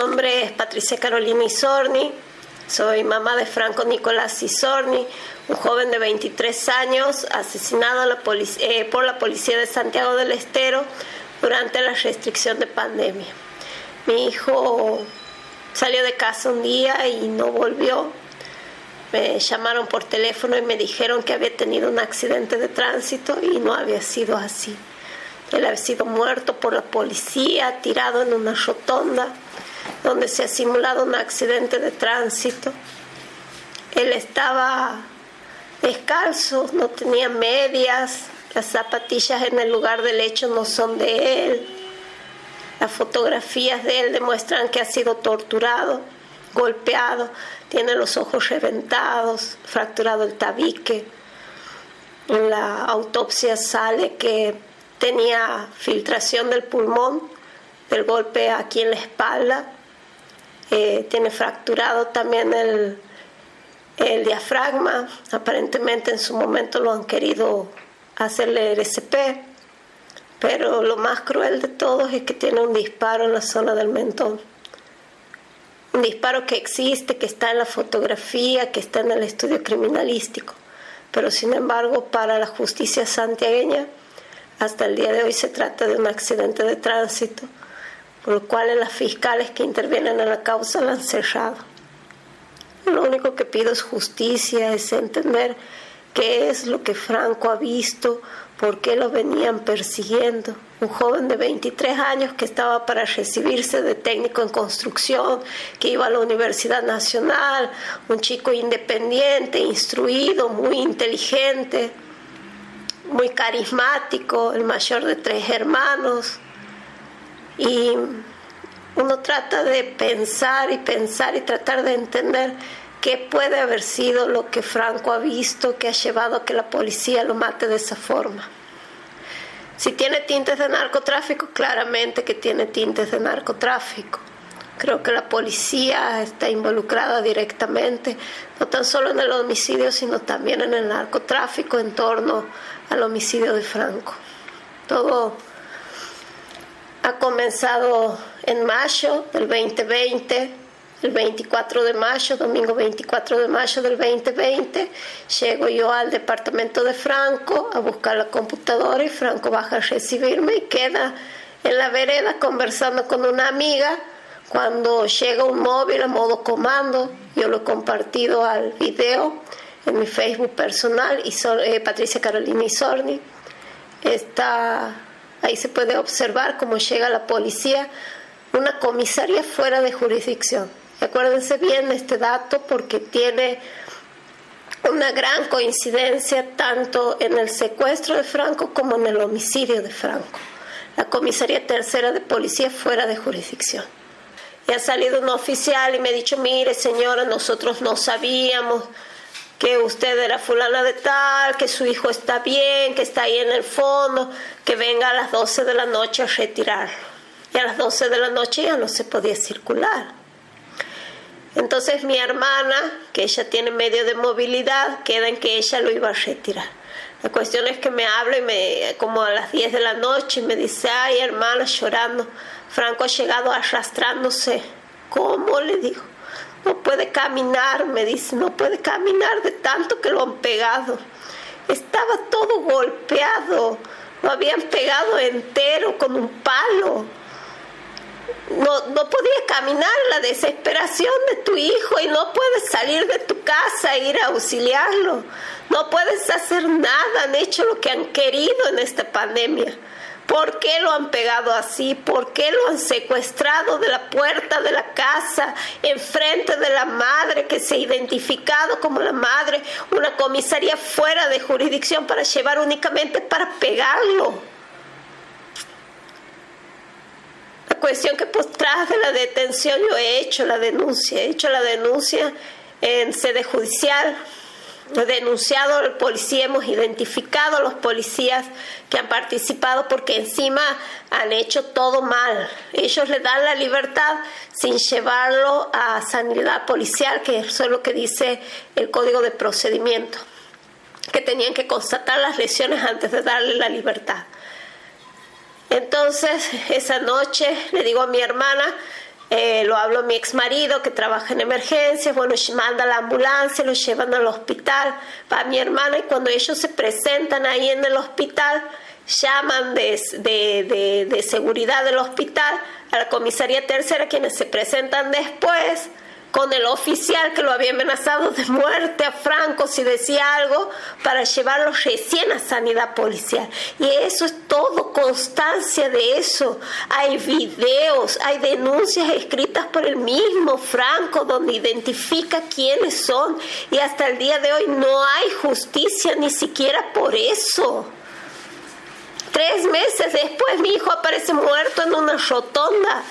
nombre es Patricia Carolina Isorni, soy mamá de Franco Nicolás Isorni, un joven de 23 años asesinado eh, por la policía de Santiago del Estero durante la restricción de pandemia. Mi hijo salió de casa un día y no volvió. Me llamaron por teléfono y me dijeron que había tenido un accidente de tránsito y no había sido así. Él había sido muerto por la policía, tirado en una rotonda donde se ha simulado un accidente de tránsito. Él estaba descalzo, no tenía medias, las zapatillas en el lugar del hecho no son de él. Las fotografías de él demuestran que ha sido torturado, golpeado, tiene los ojos reventados, fracturado el tabique. En la autopsia sale que tenía filtración del pulmón, del golpe aquí en la espalda, eh, tiene fracturado también el, el diafragma, aparentemente en su momento lo han querido hacerle RCP, pero lo más cruel de todo es que tiene un disparo en la zona del mentón. Un disparo que existe, que está en la fotografía, que está en el estudio criminalístico, pero sin embargo para la justicia santiagueña hasta el día de hoy se trata de un accidente de tránsito, por lo cual las fiscales que intervienen en la causa la han cerrado. Lo único que pido es justicia, es entender qué es lo que Franco ha visto, por qué lo venían persiguiendo. Un joven de 23 años que estaba para recibirse de técnico en construcción, que iba a la Universidad Nacional, un chico independiente, instruido, muy inteligente muy carismático, el mayor de tres hermanos. Y uno trata de pensar y pensar y tratar de entender qué puede haber sido lo que Franco ha visto que ha llevado a que la policía lo mate de esa forma. Si tiene tintes de narcotráfico, claramente que tiene tintes de narcotráfico. Creo que la policía está involucrada directamente, no tan solo en el homicidio, sino también en el narcotráfico en torno al homicidio de Franco. Todo ha comenzado en mayo del 2020, el 24 de mayo, domingo 24 de mayo del 2020, llego yo al departamento de Franco a buscar la computadora y Franco baja a recibirme y queda en la vereda conversando con una amiga. Cuando llega un móvil a modo comando, yo lo he compartido al video en mi Facebook personal, y eh, Patricia Carolina Isorni. Está, ahí se puede observar cómo llega la policía, una comisaría fuera de jurisdicción. Acuérdense bien este dato porque tiene una gran coincidencia tanto en el secuestro de Franco como en el homicidio de Franco. La comisaría tercera de policía fuera de jurisdicción. Y ha salido un oficial y me ha dicho, mire señora, nosotros no sabíamos, que usted era fulana de tal, que su hijo está bien, que está ahí en el fondo, que venga a las 12 de la noche a retirar. Y a las 12 de la noche ya no se podía circular. Entonces mi hermana, que ella tiene medio de movilidad, queda en que ella lo iba a retirar. La cuestión es que me habla y me, como a las 10 de la noche me dice, ay hermana, llorando, Franco ha llegado arrastrándose. ¿Cómo? Le digo no puede caminar, me dice, no puede caminar de tanto que lo han pegado. Estaba todo golpeado, lo habían pegado entero con un palo. No, no podía caminar la desesperación de tu hijo y no puedes salir de tu casa e ir a auxiliarlo. No puedes hacer nada, han hecho lo que han querido en esta pandemia. ¿Por qué lo han pegado así? ¿Por qué lo han secuestrado de la puerta de la casa, enfrente de la madre que se ha identificado como la madre, una comisaría fuera de jurisdicción para llevar únicamente para pegarlo? La cuestión que pues tras de la detención yo he hecho la denuncia, he hecho la denuncia en sede judicial denunciado al policía, hemos identificado a los policías que han participado porque encima han hecho todo mal. Ellos le dan la libertad sin llevarlo a sanidad policial, que eso es lo que dice el código de procedimiento, que tenían que constatar las lesiones antes de darle la libertad. Entonces, esa noche le digo a mi hermana, Eh, lo hablo a mi ex marido que trabaja en emergencias, bueno, manda la ambulancia, lo llevan al hospital, va mi hermana y cuando ellos se presentan ahí en el hospital, llaman de, de, de seguridad del hospital a la comisaría tercera, quienes se presentan después con el oficial que lo había amenazado de muerte a Franco si decía algo para llevarlo recién a sanidad policial. Y eso es todo, constancia de eso. Hay videos, hay denuncias escritas por el mismo Franco donde identifica quiénes son y hasta el día de hoy no hay justicia ni siquiera por eso. Tres meses después mi hijo aparece muerto en una rotonda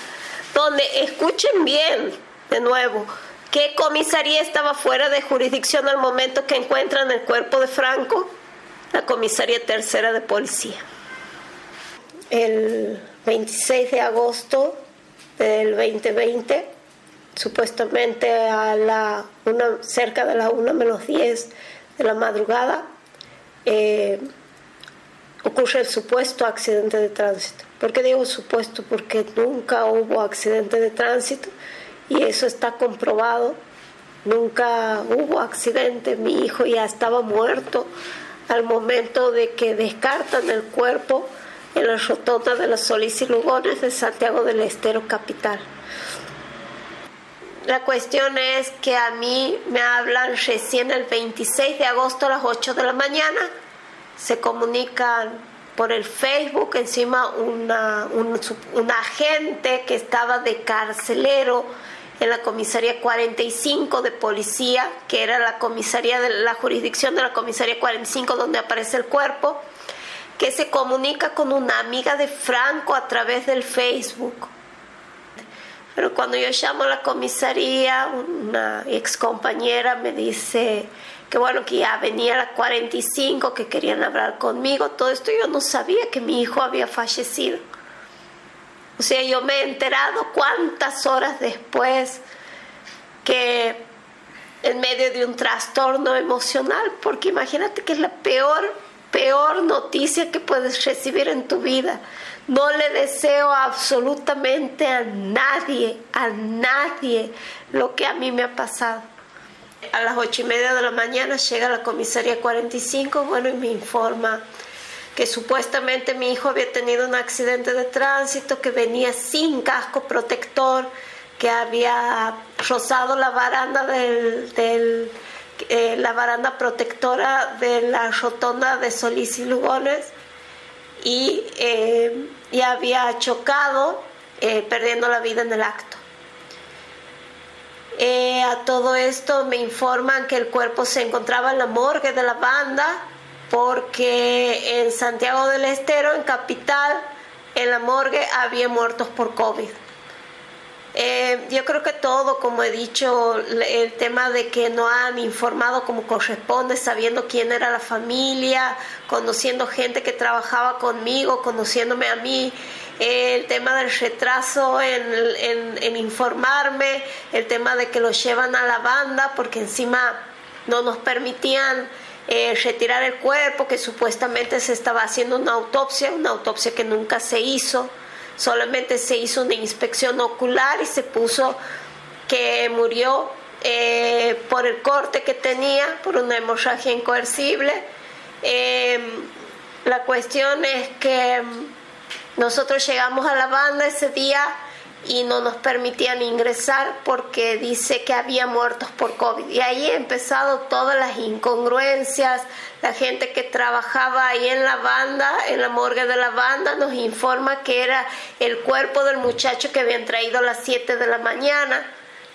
donde, escuchen bien, de nuevo, ¿qué comisaría estaba fuera de jurisdicción al momento que encuentran el cuerpo de Franco? La comisaría tercera de policía. El 26 de agosto del 2020, supuestamente a la una, cerca de la 1 menos 10 de la madrugada, eh, ocurre el supuesto accidente de tránsito. ¿Por qué digo supuesto? Porque nunca hubo accidente de tránsito y eso está comprobado. Nunca hubo accidente, mi hijo ya estaba muerto al momento de que descartan el cuerpo en la rotonda de los Solís y Lugones de Santiago del Estero capital. La cuestión es que a mí me hablan recién el 26 de agosto a las 8 de la mañana se comunican por el Facebook, encima una, un, agente que estaba de carcelero en la comisaría 45 de policía, que era la comisaría de la jurisdicción de la comisaría 45 donde aparece el cuerpo, que se comunica con una amiga de Franco a través del Facebook. Pero cuando yo llamo a la comisaría, una ex compañera me dice, que bueno, que ya venía a las 45, que querían hablar conmigo, todo esto yo no sabía que mi hijo había fallecido. O sea, yo me he enterado cuántas horas después que en medio de un trastorno emocional, porque imagínate que es la peor, peor noticia que puedes recibir en tu vida. No le deseo absolutamente a nadie, a nadie lo que a mí me ha pasado a las ocho y media de la mañana llega la comisaría 45, bueno, y me informa que supuestamente mi hijo había tenido un accidente de tránsito, que venía sin casco protector, que había rozado la baranda del, eh, la baranda protectora de la rotonda de Solís y Lugones y, eh, había chocado, eh, perdiendo la vida en el acto. Eh, a todo esto me informan que el cuerpo se encontraba en la morgue de la banda porque en Santiago del Estero, en capital, en la morgue había muertos por COVID. Eh, yo creo que todo, como he dicho, el tema de que no han informado como corresponde, sabiendo quién era la familia, conociendo gente que trabajaba conmigo, conociéndome a mí, el tema del retraso en, informarme, el tema de que lo llevan a la banda porque encima no nos permitían eh, retirar el cuerpo, que supuestamente se estaba haciendo una autopsia, una autopsia que nunca se hizo, solamente se hizo una inspección ocular y se puso que murió eh, por el corte que tenía, por una hemorragia incoercible. Eh, la cuestión es que nosotros llegamos a la banda ese día y no nos permitían ingresar porque dice que había muertos por COVID. Y ahí he empezado todas las incongruencias. La gente que trabajaba ahí en la banda, en la morgue de la banda, nos informa que era el cuerpo del muchacho que habían traído a las 7 de la mañana.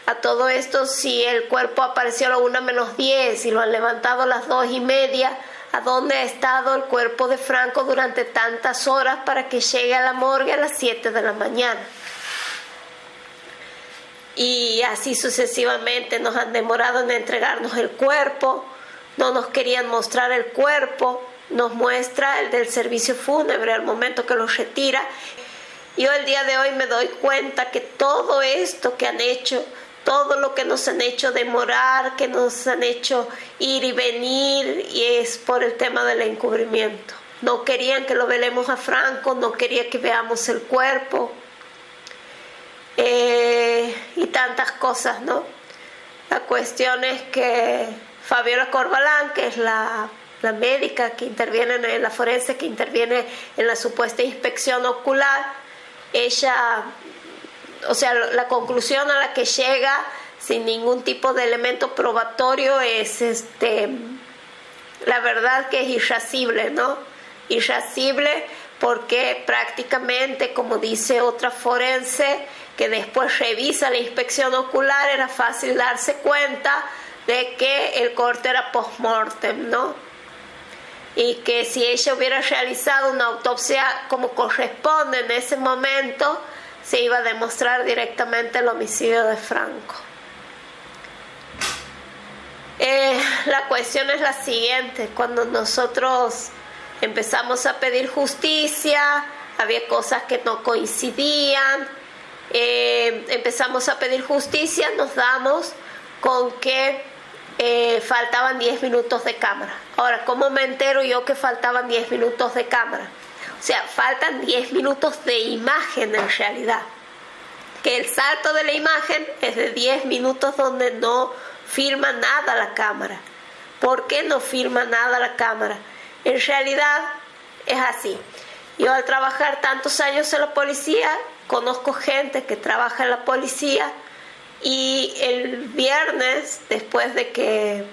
A todo esto, si el cuerpo apareció a la 1 menos 10 y lo han levantado a las 2 y media, a dónde ha estado el cuerpo de Franco durante tantas horas para que llegue a la morgue a las 7 de la mañana. Y así sucesivamente nos han demorado en entregarnos el cuerpo, no nos querían mostrar el cuerpo, nos muestra el del servicio fúnebre al momento que lo retira. Yo el día de hoy me doy cuenta que todo esto que han hecho todo lo que nos han hecho demorar, que nos han hecho ir y venir, y es por el tema del encubrimiento. No querían que lo velemos a Franco, no querían que veamos el cuerpo. Eh, y tantas cosas, ¿no? La cuestión es que Fabiola Corbalán, que es la, la médica que interviene en la forense, que interviene en la supuesta inspección ocular, ella, o sea, la conclusión a la que llega sin ningún tipo de elemento probatorio es este la verdad que es irascible, ¿no? Irascible porque prácticamente, como dice otra forense, que después revisa la inspección ocular, era fácil darse cuenta de que el corte era post-mortem, ¿no? Y que si ella hubiera realizado una autopsia como corresponde en ese momento, se iba a demostrar directamente el homicidio de Franco. Eh, la cuestión es la siguiente, cuando nosotros empezamos a pedir justicia, había cosas que no coincidían, eh, empezamos a pedir justicia, nos damos con que eh, faltaban 10 minutos de cámara. Ahora, ¿cómo me entero yo que faltaban 10 minutos de cámara? O sea, faltan 10 minutos de imagen en realidad. Que el salto de la imagen es de 10 minutos donde no firma nada la cámara. ¿Por qué no firma nada la cámara? En realidad es así. Yo al trabajar tantos años en la policía, conozco gente que trabaja en la policía y el viernes, después de que,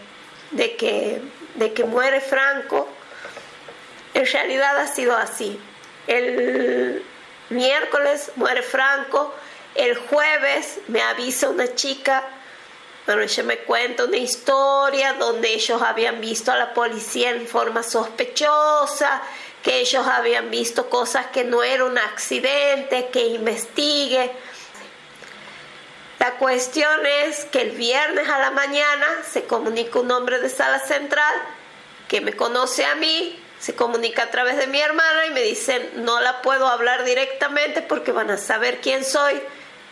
de que, de que muere Franco, en realidad ha sido así. El miércoles muere Franco, el jueves me avisa una chica pero ella me cuenta una historia donde ellos habían visto a la policía en forma sospechosa, que ellos habían visto cosas que no era un accidente, que investigue. La cuestión es que el viernes a la mañana se comunica un hombre de sala central que me conoce a mí, se comunica a través de mi hermana y me dice, no la puedo hablar directamente porque van a saber quién soy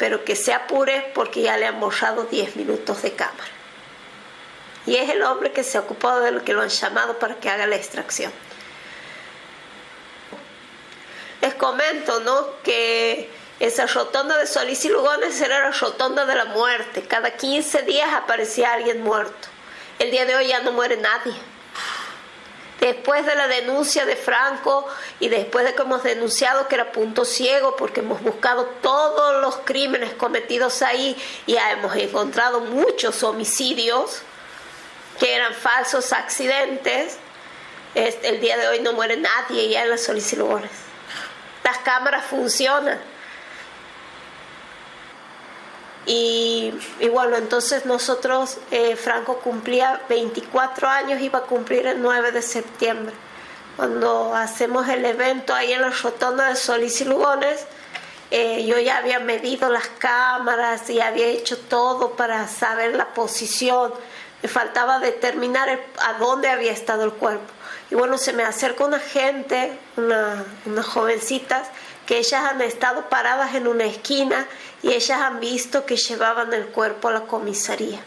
pero que se apure porque ya le han borrado 10 minutos de cámara. Y es el hombre que se ha ocupado de lo que lo han llamado para que haga la extracción. Les comento, ¿no? Que esa rotonda de Solís y Lugones era la rotonda de la muerte. Cada 15 días aparecía alguien muerto. El día de hoy ya no muere nadie después de la denuncia de Franco y después de que hemos denunciado que era punto ciego porque hemos buscado todos los crímenes cometidos ahí y hemos encontrado muchos homicidios que eran falsos accidentes, el día de hoy no muere nadie ya en las solicitudes. Las cámaras funcionan y, bueno, entonces nosotros, eh, Franco cumplía 24 años, iba a cumplir el 9 de septiembre. Cuando hacemos el evento ahí en la rotonda de Solís y Lugones, eh, yo ya había medido las cámaras y había hecho todo para saber la posición. Me faltaba determinar a dónde había estado el cuerpo. Y bueno, se me acerca una gente, una, unas jovencitas, que ellas han estado paradas en una esquina y ellas han visto que llevaban el cuerpo a la comisaría.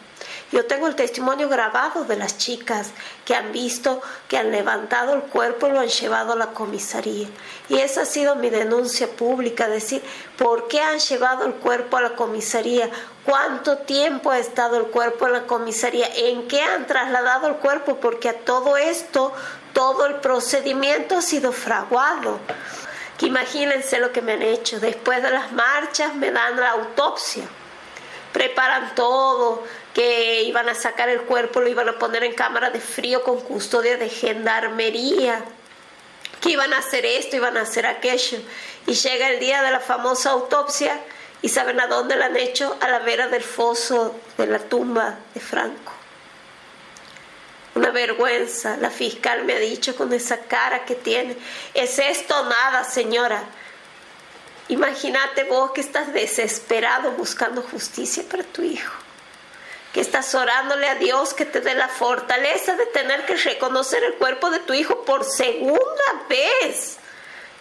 Yo tengo el testimonio grabado de las chicas que han visto que han levantado el cuerpo y lo han llevado a la comisaría. Y esa ha sido mi denuncia pública, decir, ¿por qué han llevado el cuerpo a la comisaría? ¿Cuánto tiempo ha estado el cuerpo en la comisaría? ¿En qué han trasladado el cuerpo? Porque a todo esto, todo el procedimiento ha sido fraguado imagínense lo que me han hecho. Después de las marchas me dan la autopsia. Preparan todo, que iban a sacar el cuerpo, lo iban a poner en cámara de frío con custodia de gendarmería, que iban a hacer esto, iban a hacer aquello. Y llega el día de la famosa autopsia y saben a dónde la han hecho, a la vera del foso de la tumba de Franco una vergüenza. La fiscal me ha dicho con esa cara que tiene, ¿es esto nada, señora? Imagínate vos que estás desesperado buscando justicia para tu hijo, que estás orándole a Dios que te dé la fortaleza de tener que reconocer el cuerpo de tu hijo por segunda vez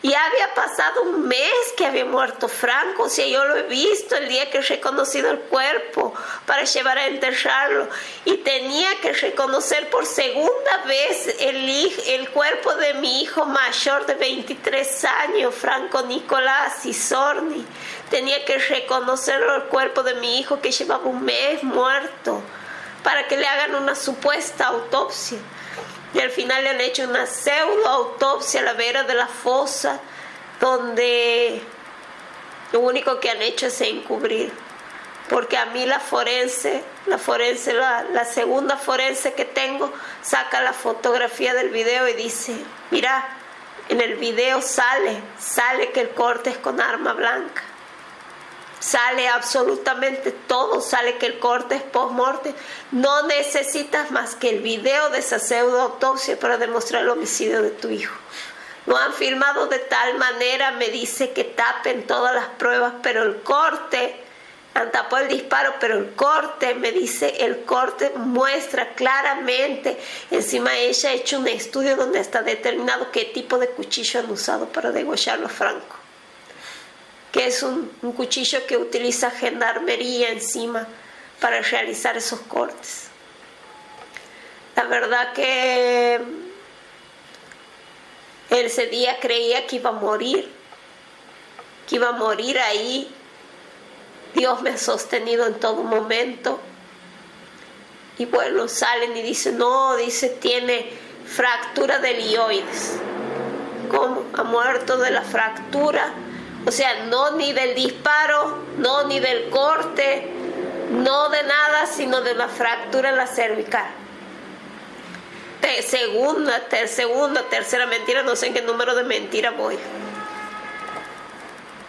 Ya había pasado un mes que había muerto Franco, o sea, yo lo he visto el día que he reconocido el cuerpo para llevar a enterrarlo. Y tenía que reconocer por segunda vez el, el cuerpo de mi hijo mayor de 23 años, Franco Nicolás Isorni. Tenía que reconocer el cuerpo de mi hijo que llevaba un mes muerto para que le hagan una supuesta autopsia y al final le han hecho una pseudo autopsia a la vera de la fosa, donde lo único que han hecho es encubrir. Porque a mí la forense, la forense, la, la segunda forense que tengo, saca la fotografía del video y dice, mira, en el video sale, sale que el corte es con arma blanca sale absolutamente todo, sale que el corte es post-morte. No necesitas más que el video de esa pseudo-autopsia para demostrar el homicidio de tu hijo. No han filmado de tal manera, me dice que tapen todas las pruebas, pero el corte, han tapado el disparo, pero el corte, me dice, el corte muestra claramente, encima ella ha hecho un estudio donde está determinado qué tipo de cuchillo han usado para degollarlo Franco que es un, cuchillo que utiliza gendarmería encima para realizar esos cortes. La verdad que ese día creía que iba a morir, que iba a morir ahí. Dios me ha sostenido en todo momento. Y bueno, salen y dicen, no, dice, tiene fractura del ioides. ¿Cómo? Ha muerto de la fractura o sea, no ni del disparo, no ni del corte, no de nada, sino de la fractura en la cervical. segunda, ter, segunda, tercera mentira, no sé en qué número de mentira voy.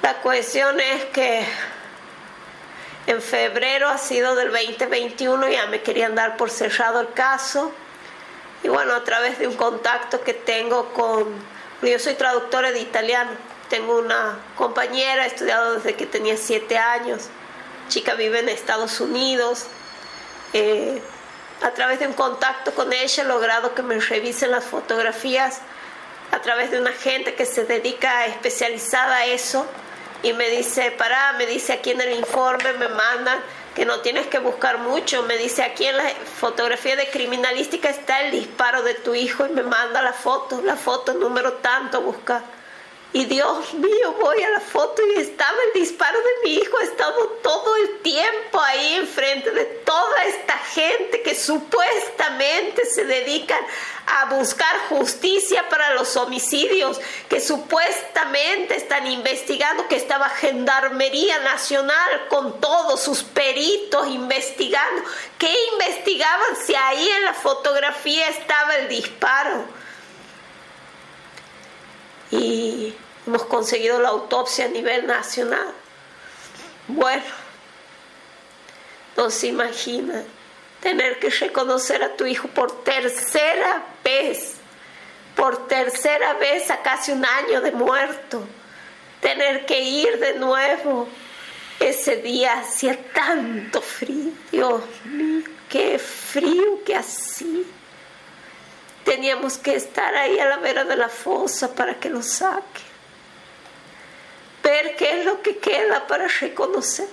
La cuestión es que en febrero ha sido del 2021, ya me querían dar por cerrado el caso. Y bueno, a través de un contacto que tengo con, yo soy traductora de italiano, tengo una compañera, he estudiado desde que tenía siete años. Chica vive en Estados Unidos. Eh, a través de un contacto con ella he logrado que me revisen las fotografías a través de una gente que se dedica especializada a eso y me dice, para, me dice aquí en el informe, me mandan que no tienes que buscar mucho, me dice aquí en la fotografía de criminalística está el disparo de tu hijo y me manda la foto, la foto número tanto, busca y Dios mío, voy a la foto y estaba el disparo de mi hijo, estaba todo el tiempo ahí enfrente de toda esta gente que supuestamente se dedican a buscar justicia para los homicidios, que supuestamente están investigando, que estaba Gendarmería Nacional con todos sus peritos investigando. ¿Qué investigaban si ahí en la fotografía estaba el disparo? Y hemos conseguido la autopsia a nivel nacional. Bueno, no se imagina tener que reconocer a tu hijo por tercera vez, por tercera vez a casi un año de muerto, tener que ir de nuevo. Ese día hacía tanto frío, Dios mío, qué frío que hacía. Teníamos que estar ahí a la vera de la fosa para que lo saque. Ver qué es lo que queda para reconocer.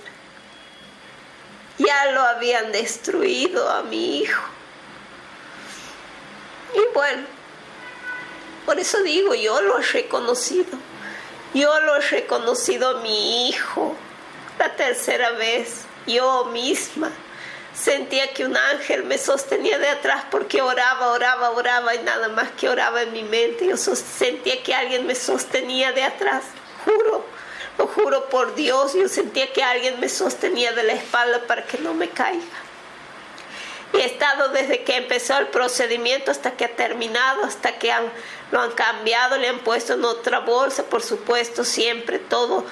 Ya lo habían destruido a mi hijo. Y bueno, por eso digo, yo lo he reconocido. Yo lo he reconocido a mi hijo la tercera vez, yo misma Sentía que un ángel me sostenía de atrás porque oraba, oraba, oraba y nada más que oraba en mi mente. Yo sentía que alguien me sostenía de atrás, juro, lo juro por Dios. Yo sentía que alguien me sostenía de la espalda para que no me caiga. Y he estado desde que empezó el procedimiento hasta que ha terminado, hasta que lo han cambiado, le han puesto en otra bolsa, por supuesto, siempre todo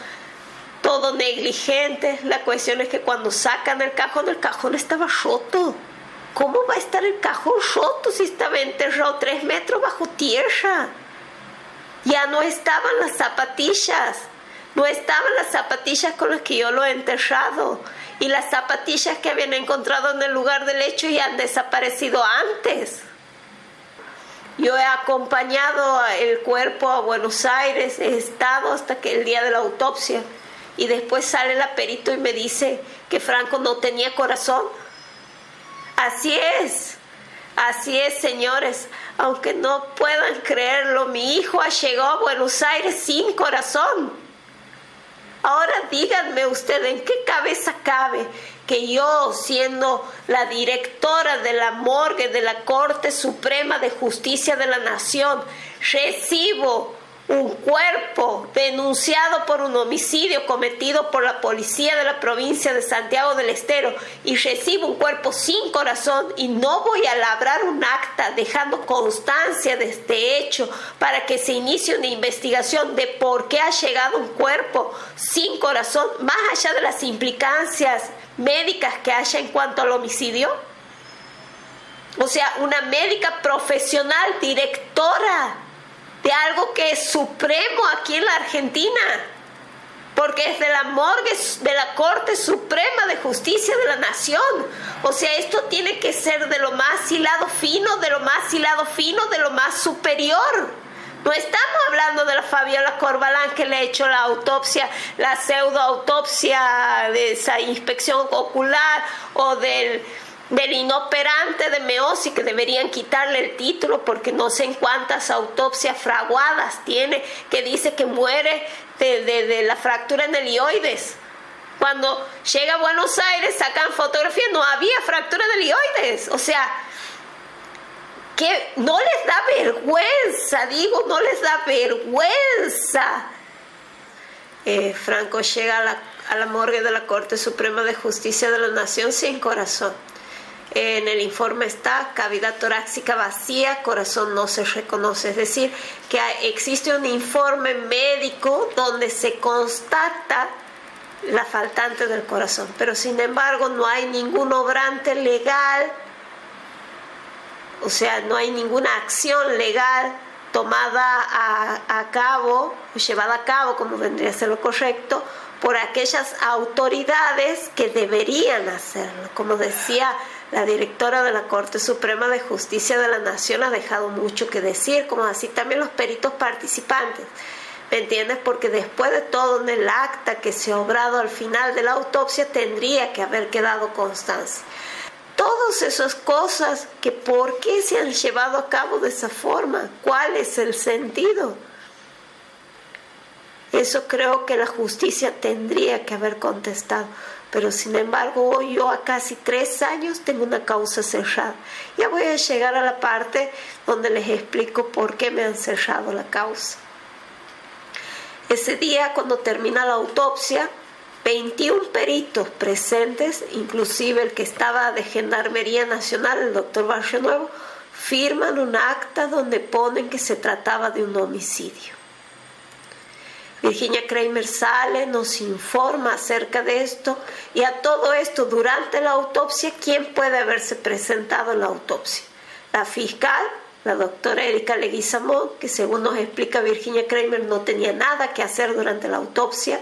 todo negligente. La cuestión es que cuando sacan el cajón, el cajón estaba roto. ¿Cómo va a estar el cajón roto si estaba enterrado tres metros bajo tierra? Ya no estaban las zapatillas. No estaban las zapatillas con las que yo lo he enterrado. Y las zapatillas que habían encontrado en el lugar del hecho ya han desaparecido antes. Yo he acompañado el cuerpo a Buenos Aires, he estado hasta que el día de la autopsia y después sale el perito y me dice que Franco no tenía corazón. Así es, así es, señores. Aunque no puedan creerlo, mi hijo llegó a Buenos Aires sin corazón. Ahora díganme ustedes, ¿en qué cabeza cabe que yo, siendo la directora de la morgue de la Corte Suprema de Justicia de la Nación, recibo un cuerpo denunciado por un homicidio cometido por la policía de la provincia de Santiago del Estero y recibo un cuerpo sin corazón y no voy a labrar un acta dejando constancia de este hecho para que se inicie una investigación de por qué ha llegado un cuerpo sin corazón, más allá de las implicancias médicas que haya en cuanto al homicidio? O sea, una médica profesional, directora de algo que es supremo aquí en la Argentina, porque es de la morgue de la Corte Suprema de Justicia de la Nación. O sea, esto tiene que ser de lo más hilado fino, de lo más hilado fino, de lo más superior. No estamos hablando de la Fabiola Corbalán que le ha hecho la autopsia, la pseudoautopsia de esa inspección ocular o del, del inoperante de Meosi que deberían quitarle el título porque no sé en cuántas autopsias fraguadas tiene que dice que muere de, de la fractura en el ioides. Cuando llega a Buenos Aires sacan fotografías, no había fractura del ioides. O sea, que no les da vergüenza, digo, no les da vergüenza. Eh, Franco llega a la, a la, morgue de la Corte Suprema de Justicia de la Nación sin corazón. En el informe está cavidad torácica vacía, corazón no se reconoce. Es decir, que existe un informe médico donde se constata la faltante del corazón, pero sin embargo no hay ningún obrante legal o sea, no hay ninguna acción legal tomada a, cabo, llevada a cabo, como vendría a ser lo correcto, por aquellas autoridades que deberían hacerlo. Como decía la directora de la Corte Suprema de Justicia de la Nación, ha dejado mucho que decir, como así también los peritos participantes. ¿Me entiendes? Porque después de todo en el acta que se ha obrado al final de la autopsia tendría que haber quedado constancia todas esas cosas que por qué se han llevado a cabo de esa forma, cuál es el sentido. Eso creo que la justicia tendría que haber contestado, pero sin embargo hoy yo a casi tres años tengo una causa cerrada. Ya voy a llegar a la parte donde les explico por qué me han cerrado la causa. Ese día cuando termina la autopsia, 21 peritos presentes, inclusive el que estaba de Gendarmería Nacional, el doctor Barrio Nuevo, firman un acta donde ponen que se trataba de un homicidio. Virginia Kramer sale, nos informa acerca de esto y a todo esto durante la autopsia, ¿quién puede haberse presentado en la autopsia? La fiscal, la doctora Erika Leguizamón, que según nos explica Virginia Kramer no tenía nada que hacer durante la autopsia,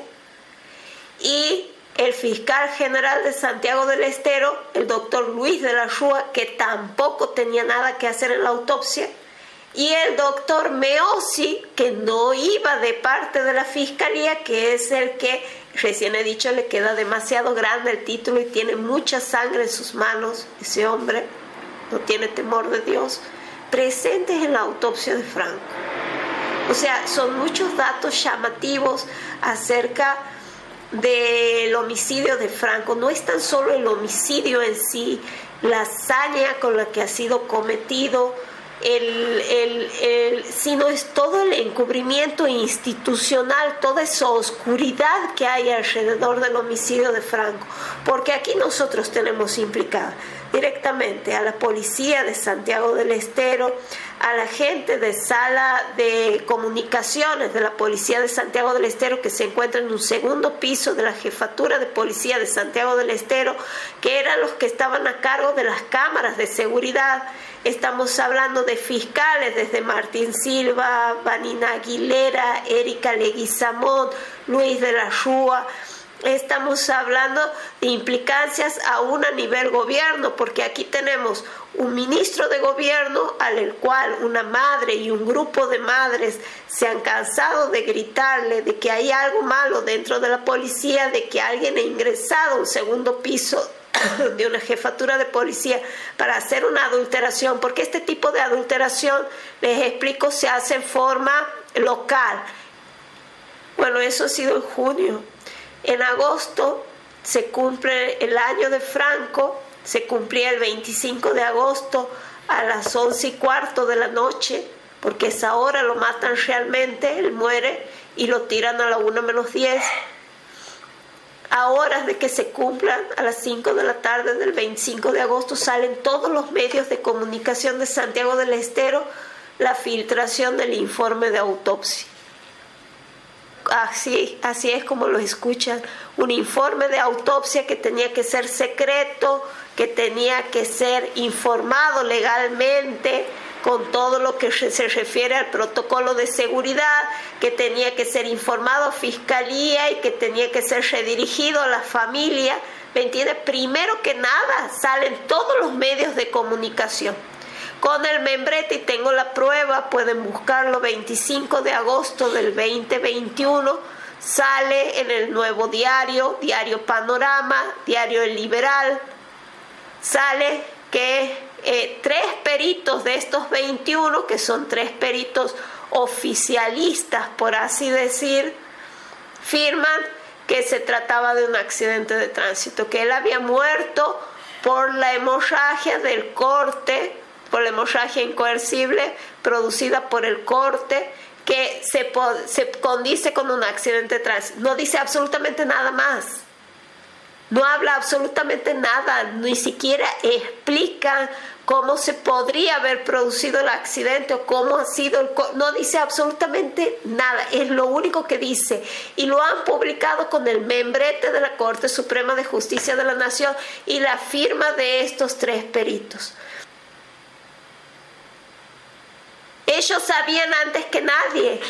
y el fiscal general de Santiago del Estero, el doctor Luis de la Rúa, que tampoco tenía nada que hacer en la autopsia, y el doctor Meosi, que no iba de parte de la fiscalía, que es el que, recién he dicho, le queda demasiado grande el título y tiene mucha sangre en sus manos, ese hombre, no tiene temor de Dios, presentes en la autopsia de Franco. O sea, son muchos datos llamativos acerca del homicidio de Franco no es tan solo el homicidio en sí, la hazaña con la que ha sido cometido, el, sino es todo el encubrimiento institucional, toda esa oscuridad que hay alrededor del homicidio de Franco, porque aquí nosotros tenemos implicada directamente a la policía de Santiago del Estero, a la gente de sala de comunicaciones de la policía de Santiago del Estero que se encuentra en un segundo piso de la jefatura de policía de Santiago del Estero, que eran los que estaban a cargo de las cámaras de seguridad. Estamos hablando de fiscales desde Martín Silva, Vanina Aguilera, Erika Leguizamón, Luis de la Rúa, estamos hablando de implicancias aún a nivel gobierno, porque aquí tenemos un ministro de gobierno al cual una madre y un grupo de madres se han cansado de gritarle de que hay algo malo dentro de la policía, de que alguien ha ingresado a un segundo piso de una jefatura de policía para hacer una adulteración, porque este tipo de adulteración, les explico, se hace en forma local. Bueno, eso ha sido en junio. En agosto se cumple el año de Franco, se cumplía el 25 de agosto a las 11 y cuarto de la noche, porque esa hora lo matan realmente, él muere y lo tiran a la 1 menos 10. A horas de que se cumplan, a las 5 de la tarde del 25 de agosto, salen todos los medios de comunicación de Santiago del Estero la filtración del informe de autopsia. Así, así es como lo escuchan, un informe de autopsia que tenía que ser secreto, que tenía que ser informado legalmente con todo lo que se refiere al protocolo de seguridad, que tenía que ser informado a fiscalía y que tenía que ser redirigido a la familia. ¿Me entiendes? Primero que nada salen todos los medios de comunicación con el membrete y tengo la prueba, pueden buscarlo 25 de agosto del 2021, sale en el nuevo diario, Diario Panorama, Diario El Liberal, sale que eh, tres peritos de estos 21, que son tres peritos oficialistas, por así decir, firman que se trataba de un accidente de tránsito, que él había muerto por la hemorragia del corte por la hemorragia incoercible producida por el corte que se, se condice con un accidente trans. No dice absolutamente nada más. No habla absolutamente nada, ni siquiera explica cómo se podría haber producido el accidente o cómo ha sido el... No dice absolutamente nada, es lo único que dice. Y lo han publicado con el membrete de la Corte Suprema de Justicia de la Nación y la firma de estos tres peritos. Ellos sabían antes que nadie,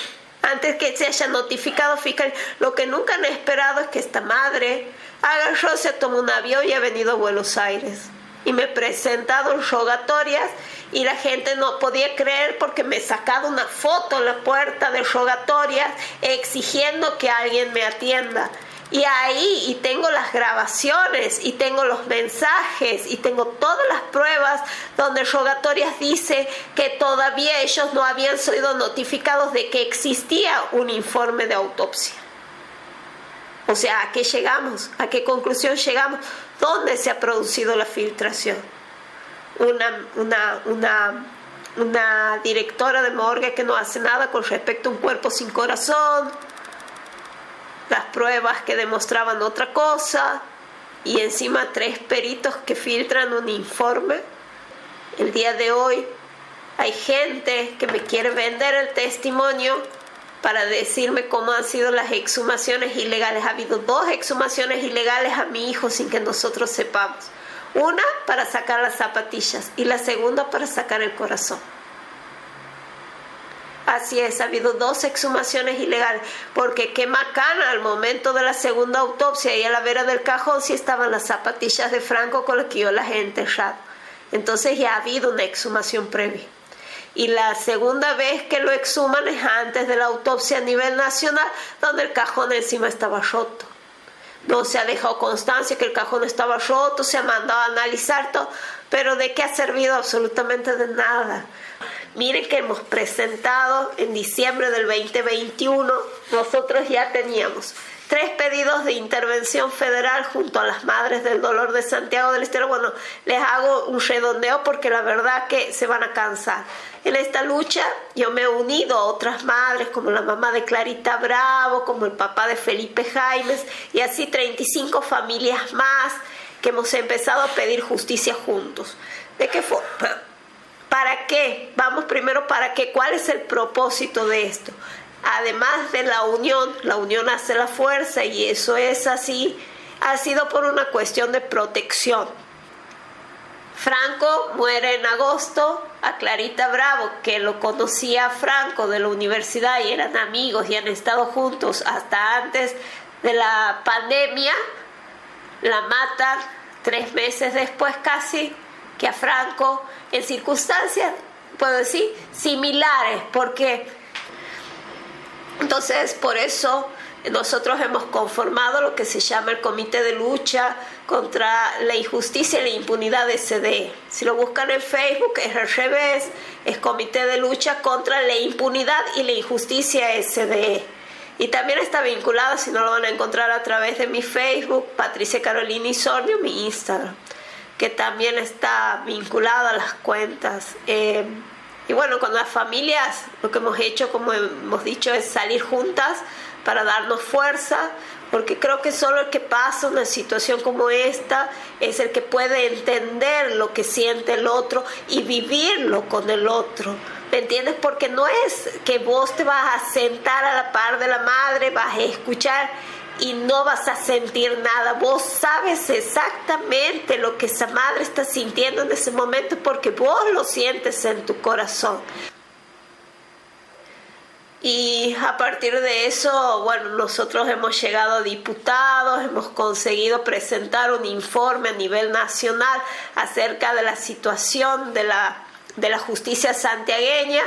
antes que se haya notificado fiscal. Lo que nunca han esperado es que esta madre agarró, se tomó un avión y ha venido a Buenos Aires. Y me he presentado en rogatorias y la gente no podía creer porque me he sacado una foto en la puerta de rogatorias exigiendo que alguien me atienda. Y ahí, y tengo las grabaciones, y tengo los mensajes, y tengo todas las pruebas donde Rogatorias dice que todavía ellos no habían sido notificados de que existía un informe de autopsia. O sea, ¿a qué llegamos? ¿A qué conclusión llegamos? ¿Dónde se ha producido la filtración? Una, una, una, una directora de morgue que no hace nada con respecto a un cuerpo sin corazón, las pruebas que demostraban otra cosa y encima tres peritos que filtran un informe. El día de hoy hay gente que me quiere vender el testimonio para decirme cómo han sido las exhumaciones ilegales. Ha habido dos exhumaciones ilegales a mi hijo sin que nosotros sepamos. Una para sacar las zapatillas y la segunda para sacar el corazón. Así es, ha habido dos exhumaciones ilegales, porque qué macana al momento de la segunda autopsia y a la vera del cajón sí estaban las zapatillas de Franco con las que yo las he enterrado. Entonces ya ha habido una exhumación previa. Y la segunda vez que lo exhuman es antes de la autopsia a nivel nacional, donde el cajón encima estaba roto. No se ha dejado constancia que el cajón estaba roto, se ha mandado a analizar todo, pero ¿de qué ha servido? Absolutamente de nada. Miren que hemos presentado en diciembre del 2021, nosotros ya teníamos tres pedidos de intervención federal junto a las Madres del Dolor de Santiago del Estero. Bueno, les hago un redondeo porque la verdad que se van a cansar. En esta lucha yo me he unido a otras madres como la mamá de Clarita Bravo, como el papá de Felipe Jaimes y así 35 familias más que hemos empezado a pedir justicia juntos. ¿De qué forma? ¿Para qué? Vamos primero, ¿para qué? ¿Cuál es el propósito de esto? Además de la unión, la unión hace la fuerza y eso es así, ha sido por una cuestión de protección. Franco muere en agosto, a Clarita Bravo, que lo conocía Franco de la universidad y eran amigos y han estado juntos hasta antes de la pandemia, la matan tres meses después casi que a Franco, en circunstancias, puedo decir, similares, porque entonces por eso nosotros hemos conformado lo que se llama el Comité de Lucha contra la Injusticia y la Impunidad de CD. Si lo buscan en Facebook es al revés, es Comité de Lucha contra la Impunidad y la Injusticia SDE. Y también está vinculado, si no lo van a encontrar a través de mi Facebook, Patricia Carolina Isornio, mi Instagram, que también está vinculado a las cuentas. Eh, y bueno, con las familias lo que hemos hecho, como hemos dicho, es salir juntas para darnos fuerza, porque creo que solo el que pasa una situación como esta es el que puede entender lo que siente el otro y vivirlo con el otro. ¿Me entiendes? Porque no es que vos te vas a sentar a la par de la madre, vas a escuchar y no vas a sentir nada. Vos sabes exactamente lo que esa madre está sintiendo en ese momento porque vos lo sientes en tu corazón. Y a partir de eso, bueno, nosotros hemos llegado a diputados, hemos conseguido presentar un informe a nivel nacional acerca de la situación de la, de la justicia santiagueña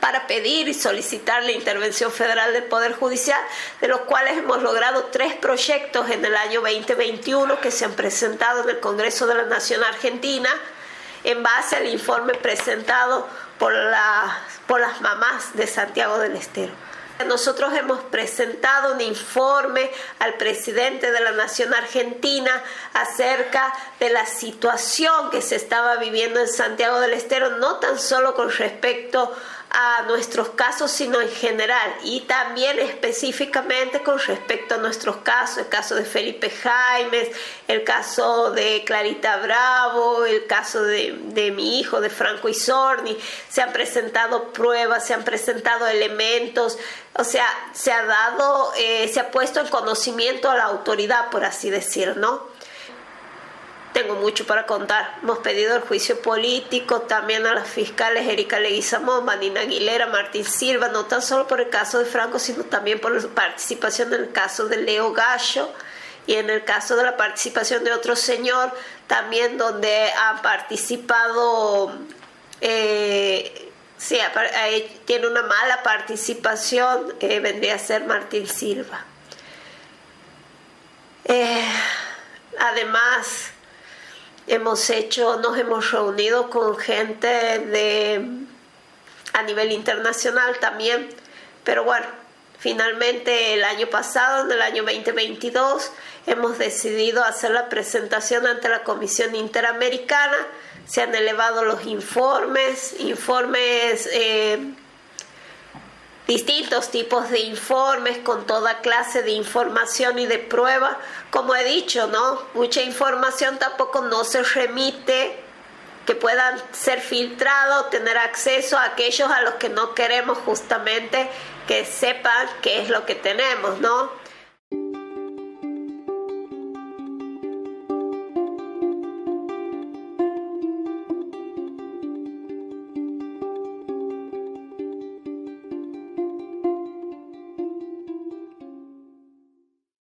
para pedir y solicitar la intervención federal del Poder Judicial, de los cuales hemos logrado tres proyectos en el año 2021 que se han presentado en el Congreso de la Nación Argentina en base al informe presentado por, por las mamás de Santiago del Estero. Nosotros hemos presentado un informe al presidente de la Nación Argentina acerca de la situación que se estaba viviendo en Santiago del Estero, no tan solo con respecto a nuestros casos, sino en general y también específicamente con respecto a nuestros casos, el caso de Felipe Jaimes, el caso de Clarita Bravo, el caso de, mi hijo, de Franco Isorni, se han presentado pruebas, se han presentado elementos, o sea, se ha dado, eh, se ha puesto en conocimiento a la autoridad, por así decir, ¿no? Tengo mucho para contar. Hemos pedido el juicio político también a las fiscales Erika Leguizamón, Manina Aguilera, Martín Silva, no tan solo por el caso de Franco, sino también por la participación en el caso de Leo Gallo y en el caso de la participación de otro señor, también donde ha participado, eh, sí, tiene una mala participación, eh, vendría a ser Martín Silva. Eh, además, hemos hecho, nos hemos reunido con gente de a nivel internacional también, pero bueno, finalmente el año pasado, en el año 2022, hemos decidido hacer la presentación ante la Comisión Interamericana, se han elevado los informes, informes eh, distintos tipos de informes con toda clase de información y de prueba. Como he dicho, ¿no? Mucha información tampoco no se remite que puedan ser filtrados, tener acceso a aquellos a los que no queremos justamente que sepan qué es lo que tenemos, ¿no?